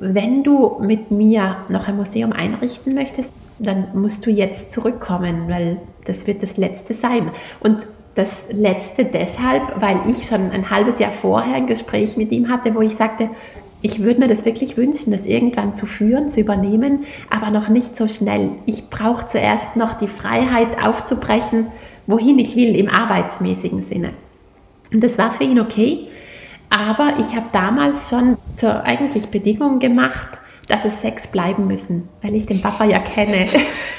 wenn du mit mir noch ein Museum einrichten möchtest, dann musst du jetzt zurückkommen, weil das wird das letzte sein. Und das letzte deshalb, weil ich schon ein halbes Jahr vorher ein Gespräch mit ihm hatte, wo ich sagte, ich würde mir das wirklich wünschen, das irgendwann zu führen, zu übernehmen, aber noch nicht so schnell. Ich brauche zuerst noch die Freiheit aufzubrechen, wohin ich will im arbeitsmäßigen Sinne. Und das war für ihn okay, aber ich habe damals schon zur eigentlich Bedingung gemacht, dass es sechs bleiben müssen, weil ich den Papa ja kenne.